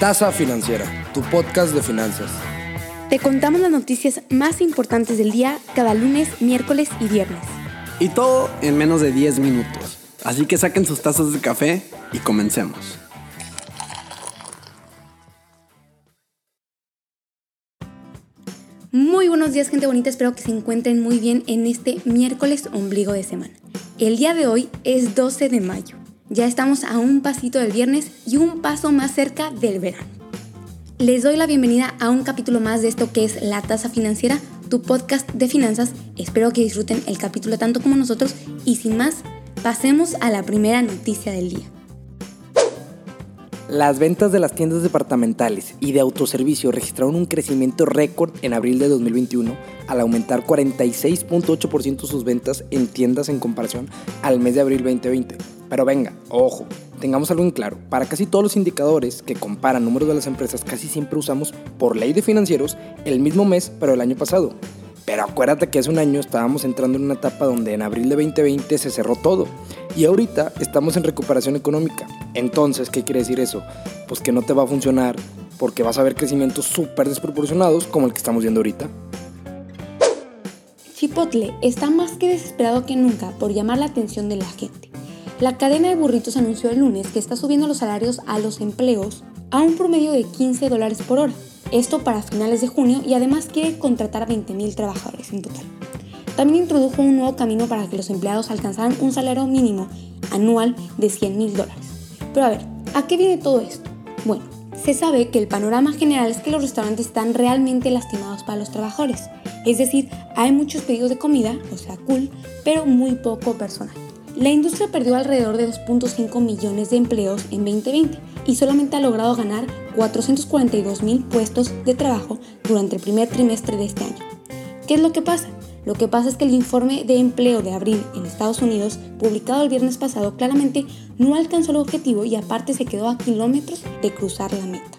Tasa Financiera, tu podcast de finanzas. Te contamos las noticias más importantes del día cada lunes, miércoles y viernes. Y todo en menos de 10 minutos. Así que saquen sus tazas de café y comencemos. Muy buenos días gente bonita, espero que se encuentren muy bien en este miércoles ombligo de semana. El día de hoy es 12 de mayo. Ya estamos a un pasito del viernes y un paso más cerca del verano. Les doy la bienvenida a un capítulo más de esto que es La Tasa Financiera, tu podcast de finanzas. Espero que disfruten el capítulo tanto como nosotros y sin más, pasemos a la primera noticia del día. Las ventas de las tiendas departamentales y de autoservicio registraron un crecimiento récord en abril de 2021 al aumentar 46.8% sus ventas en tiendas en comparación al mes de abril 2020. Pero venga, ojo, tengamos algo en claro. Para casi todos los indicadores que comparan números de las empresas, casi siempre usamos, por ley de financieros, el mismo mes, pero el año pasado. Pero acuérdate que hace un año estábamos entrando en una etapa donde en abril de 2020 se cerró todo. Y ahorita estamos en recuperación económica. Entonces, ¿qué quiere decir eso? Pues que no te va a funcionar porque vas a ver crecimientos súper desproporcionados como el que estamos viendo ahorita. Chipotle está más que desesperado que nunca por llamar la atención de la gente. La cadena de burritos anunció el lunes que está subiendo los salarios a los empleos a un promedio de 15 dólares por hora esto para finales de junio y además quiere contratar a 20.000 trabajadores en total. También introdujo un nuevo camino para que los empleados alcanzaran un salario mínimo anual de 100 mil dólares. Pero a ver, ¿a qué viene todo esto? Bueno, se sabe que el panorama general es que los restaurantes están realmente lastimados para los trabajadores. Es decir, hay muchos pedidos de comida, o sea, cool, pero muy poco personal. La industria perdió alrededor de 2.5 millones de empleos en 2020 y solamente ha logrado ganar 442 mil puestos de trabajo durante el primer trimestre de este año. ¿Qué es lo que pasa? Lo que pasa es que el informe de empleo de abril en Estados Unidos, publicado el viernes pasado, claramente no alcanzó el objetivo y aparte se quedó a kilómetros de cruzar la meta.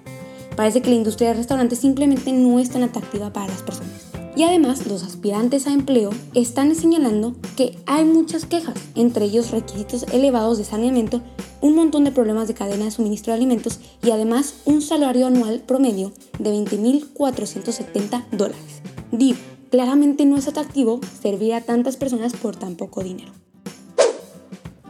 Parece que la industria de restaurantes simplemente no es tan atractiva para las personas. Y además, los aspirantes a empleo están señalando que hay muchas quejas, entre ellos requisitos elevados de saneamiento, un montón de problemas de cadena de suministro de alimentos y además un salario anual promedio de 20.470 dólares. Digo, claramente no es atractivo servir a tantas personas por tan poco dinero.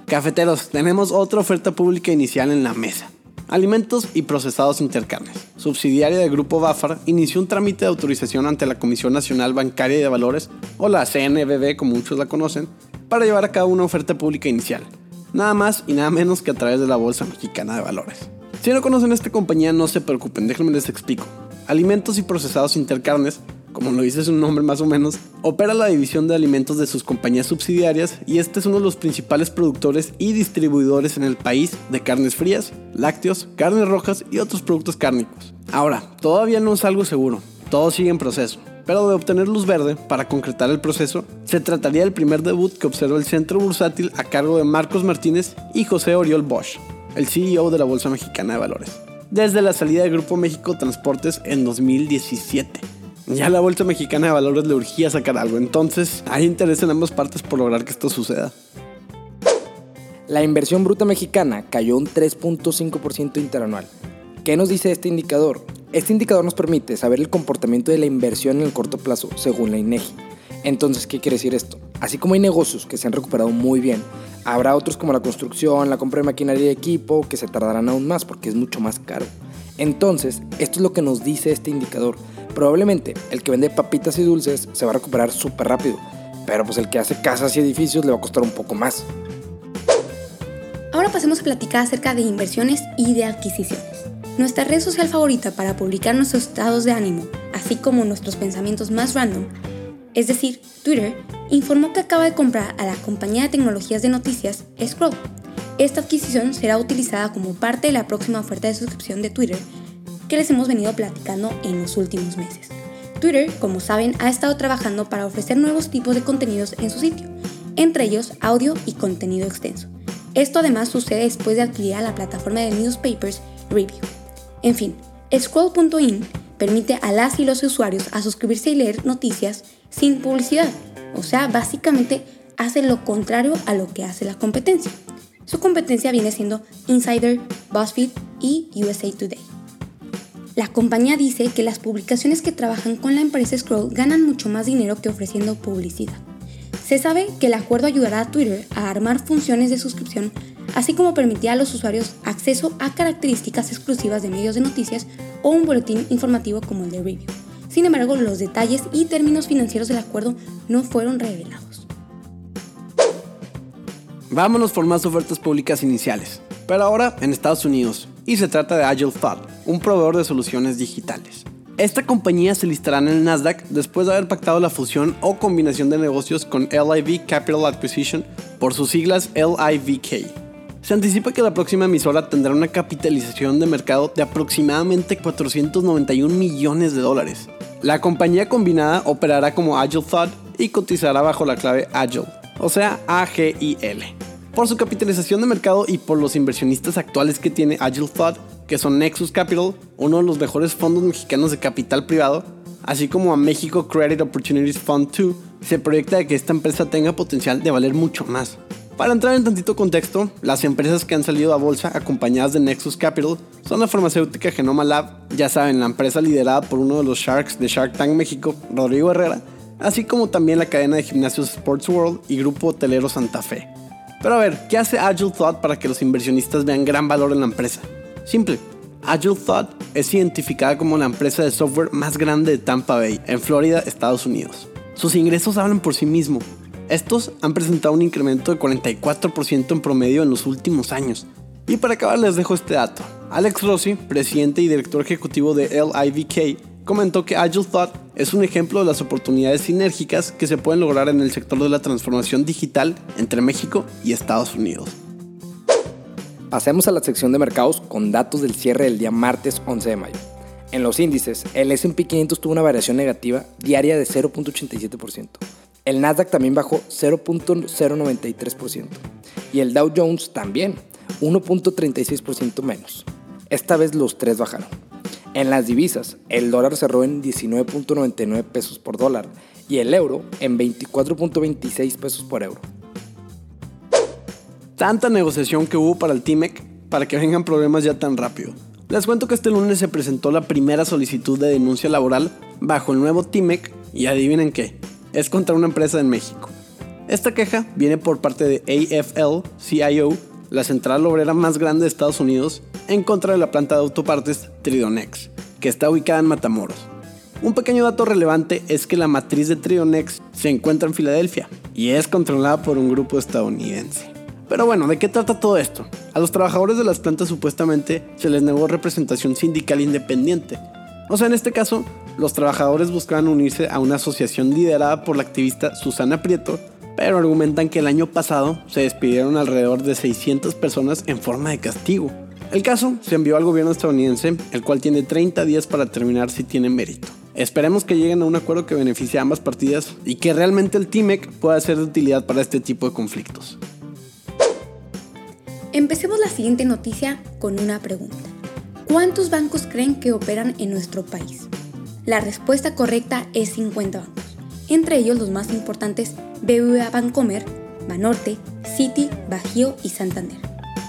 Cafeteros, tenemos otra oferta pública inicial en la mesa. Alimentos y Procesados Intercarnes, subsidiaria del Grupo Bafar, inició un trámite de autorización ante la Comisión Nacional Bancaria de Valores, o la CNBV como muchos la conocen, para llevar a cabo una oferta pública inicial, nada más y nada menos que a través de la Bolsa Mexicana de Valores. Si no conocen esta compañía, no se preocupen, déjenme les explico. Alimentos y Procesados Intercarnes como lo dice su nombre más o menos, opera la división de alimentos de sus compañías subsidiarias y este es uno de los principales productores y distribuidores en el país de carnes frías, lácteos, carnes rojas y otros productos cárnicos. Ahora, todavía no es algo seguro, todo sigue en proceso. Pero de obtener luz verde para concretar el proceso, se trataría del primer debut que observó el Centro Bursátil a cargo de Marcos Martínez y José Oriol Bosch, el CEO de la Bolsa Mexicana de Valores, desde la salida del Grupo México Transportes en 2017. Ya la Bolsa Mexicana de Valores le urgía sacar algo, entonces hay interés en ambas partes por lograr que esto suceda. La inversión bruta mexicana cayó un 3.5% interanual. ¿Qué nos dice este indicador? Este indicador nos permite saber el comportamiento de la inversión en el corto plazo, según la INEGI. Entonces, ¿qué quiere decir esto? Así como hay negocios que se han recuperado muy bien, habrá otros como la construcción, la compra de maquinaria y equipo que se tardarán aún más porque es mucho más caro. Entonces, esto es lo que nos dice este indicador. Probablemente el que vende papitas y dulces se va a recuperar súper rápido, pero pues el que hace casas y edificios le va a costar un poco más. Ahora pasemos a platicar acerca de inversiones y de adquisiciones. Nuestra red social favorita para publicar nuestros estados de ánimo, así como nuestros pensamientos más random, es decir, Twitter, informó que acaba de comprar a la compañía de tecnologías de noticias Scroll. Esta adquisición será utilizada como parte de la próxima oferta de suscripción de Twitter que les hemos venido platicando en los últimos meses. Twitter, como saben, ha estado trabajando para ofrecer nuevos tipos de contenidos en su sitio, entre ellos audio y contenido extenso. Esto además sucede después de adquirir a la plataforma de newspapers Review. En fin, Scroll.in permite a las y los usuarios a suscribirse y leer noticias sin publicidad, o sea, básicamente hace lo contrario a lo que hace la competencia. Su competencia viene siendo Insider, BuzzFeed y USA Today. La compañía dice que las publicaciones que trabajan con la empresa Scroll ganan mucho más dinero que ofreciendo publicidad. Se sabe que el acuerdo ayudará a Twitter a armar funciones de suscripción, así como permitirá a los usuarios acceso a características exclusivas de medios de noticias o un boletín informativo como el de Review. Sin embargo, los detalles y términos financieros del acuerdo no fueron revelados. Vámonos por más ofertas públicas iniciales, pero ahora en Estados Unidos, y se trata de Agile Thought, un proveedor de soluciones digitales. Esta compañía se listará en el Nasdaq después de haber pactado la fusión o combinación de negocios con LIV Capital Acquisition por sus siglas LIVK. Se anticipa que la próxima emisora tendrá una capitalización de mercado de aproximadamente 491 millones de dólares. La compañía combinada operará como Agile Thought y cotizará bajo la clave Agile, o sea AGIL. Por su capitalización de mercado y por los inversionistas actuales que tiene Agile Thought, que son Nexus Capital, uno de los mejores fondos mexicanos de capital privado, así como a México Credit Opportunities Fund 2, se proyecta que esta empresa tenga potencial de valer mucho más. Para entrar en tantito contexto, las empresas que han salido a bolsa acompañadas de Nexus Capital son la farmacéutica Genoma Lab, ya saben, la empresa liderada por uno de los Sharks de Shark Tank México, Rodrigo Herrera, así como también la cadena de gimnasios Sports World y grupo hotelero Santa Fe. Pero a ver, ¿qué hace Agile Thought para que los inversionistas vean gran valor en la empresa? Simple. Agile Thought es identificada como la empresa de software más grande de Tampa Bay, en Florida, Estados Unidos. Sus ingresos hablan por sí mismos. Estos han presentado un incremento de 44% en promedio en los últimos años. Y para acabar les dejo este dato. Alex Rossi, presidente y director ejecutivo de LIVK, comentó que Agile Thought es un ejemplo de las oportunidades sinérgicas que se pueden lograr en el sector de la transformación digital entre México y Estados Unidos. Pasemos a la sección de mercados con datos del cierre del día martes 11 de mayo. En los índices, el S&P 500 tuvo una variación negativa diaria de 0.87%. El Nasdaq también bajó 0.093% y el Dow Jones también 1.36% menos. Esta vez los tres bajaron. En las divisas, el dólar cerró en 19.99 pesos por dólar y el euro en 24.26 pesos por euro. Tanta negociación que hubo para el TIMEC para que vengan problemas ya tan rápido. Les cuento que este lunes se presentó la primera solicitud de denuncia laboral bajo el nuevo TIMEC y adivinen qué, es contra una empresa en México. Esta queja viene por parte de AFL-CIO, la central obrera más grande de Estados Unidos, en contra de la planta de autopartes Tridonex, que está ubicada en Matamoros. Un pequeño dato relevante es que la matriz de Tridonex se encuentra en Filadelfia y es controlada por un grupo estadounidense. Pero bueno, ¿de qué trata todo esto? A los trabajadores de las plantas supuestamente se les negó representación sindical independiente. O sea, en este caso, los trabajadores buscaban unirse a una asociación liderada por la activista Susana Prieto, pero argumentan que el año pasado se despidieron alrededor de 600 personas en forma de castigo. El caso se envió al gobierno estadounidense, el cual tiene 30 días para terminar si tiene mérito. Esperemos que lleguen a un acuerdo que beneficie a ambas partidas y que realmente el TIMEC pueda ser de utilidad para este tipo de conflictos. Empecemos la siguiente noticia con una pregunta. ¿Cuántos bancos creen que operan en nuestro país? La respuesta correcta es 50 bancos, entre ellos los más importantes BBVA Bancomer, Banorte, Citi, Bajío y Santander.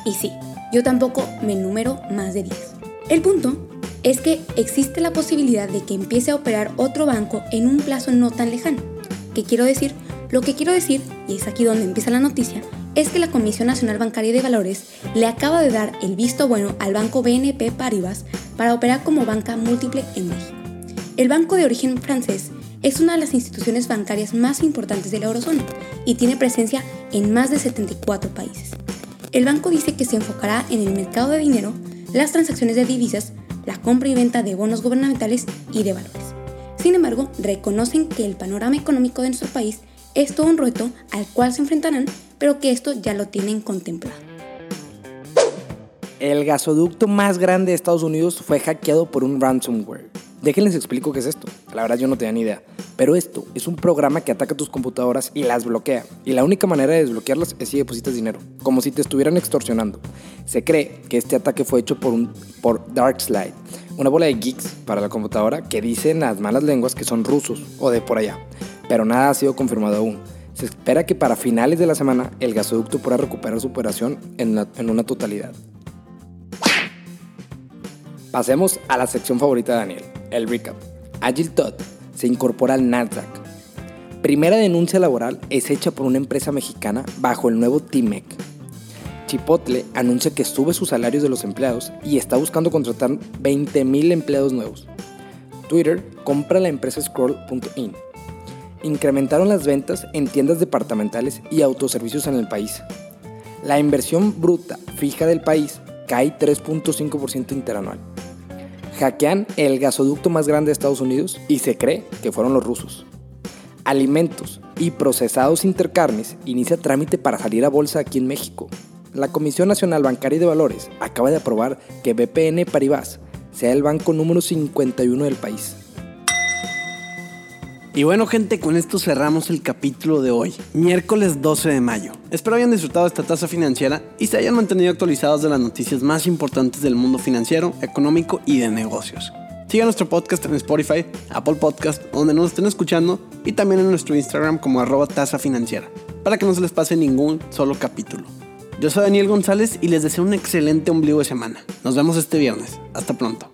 Y sí, yo tampoco me número más de 10. El punto es que existe la posibilidad de que empiece a operar otro banco en un plazo no tan lejano. ¿Qué quiero decir? Lo que quiero decir, y es aquí donde empieza la noticia, es que la Comisión Nacional Bancaria de Valores le acaba de dar el visto bueno al banco BNP Paribas para operar como banca múltiple en México. El banco de origen francés es una de las instituciones bancarias más importantes de la eurozona y tiene presencia en más de 74 países. El banco dice que se enfocará en el mercado de dinero, las transacciones de divisas, la compra y venta de bonos gubernamentales y de valores. Sin embargo, reconocen que el panorama económico de nuestro país es todo un reto al cual se enfrentarán, pero que esto ya lo tienen contemplado. El gasoducto más grande de Estados Unidos fue hackeado por un ransomware. Déjenles explico qué es esto. La verdad yo no tenía ni idea. Pero esto es un programa que ataca tus computadoras y las bloquea. Y la única manera de desbloquearlas es si depositas dinero, como si te estuvieran extorsionando. Se cree que este ataque fue hecho por, un, por Darkslide, una bola de geeks para la computadora que dicen las malas lenguas que son rusos o de por allá. Pero nada ha sido confirmado aún. Se espera que para finales de la semana el gasoducto pueda recuperar su operación en, en una totalidad. Pasemos a la sección favorita de Daniel, el recap. Agile Todd se incorpora al Nasdaq. Primera denuncia laboral es hecha por una empresa mexicana bajo el nuevo TIMEC. Chipotle anuncia que sube sus salarios de los empleados y está buscando contratar 20.000 empleados nuevos. Twitter compra la empresa Scroll.in. Incrementaron las ventas en tiendas departamentales y autoservicios en el país. La inversión bruta fija del país cae 3.5% interanual. Hackean el gasoducto más grande de Estados Unidos y se cree que fueron los rusos. Alimentos y procesados intercarnes inicia trámite para salir a bolsa aquí en México. La Comisión Nacional Bancaria y de Valores acaba de aprobar que BPN Paribas sea el banco número 51 del país. Y bueno gente, con esto cerramos el capítulo de hoy, miércoles 12 de mayo. Espero hayan disfrutado esta tasa financiera y se hayan mantenido actualizados de las noticias más importantes del mundo financiero, económico y de negocios. Sigan nuestro podcast en Spotify, Apple Podcast, donde nos estén escuchando, y también en nuestro Instagram como arroba tasa financiera, para que no se les pase ningún solo capítulo. Yo soy Daniel González y les deseo un excelente ombligo de semana. Nos vemos este viernes. Hasta pronto.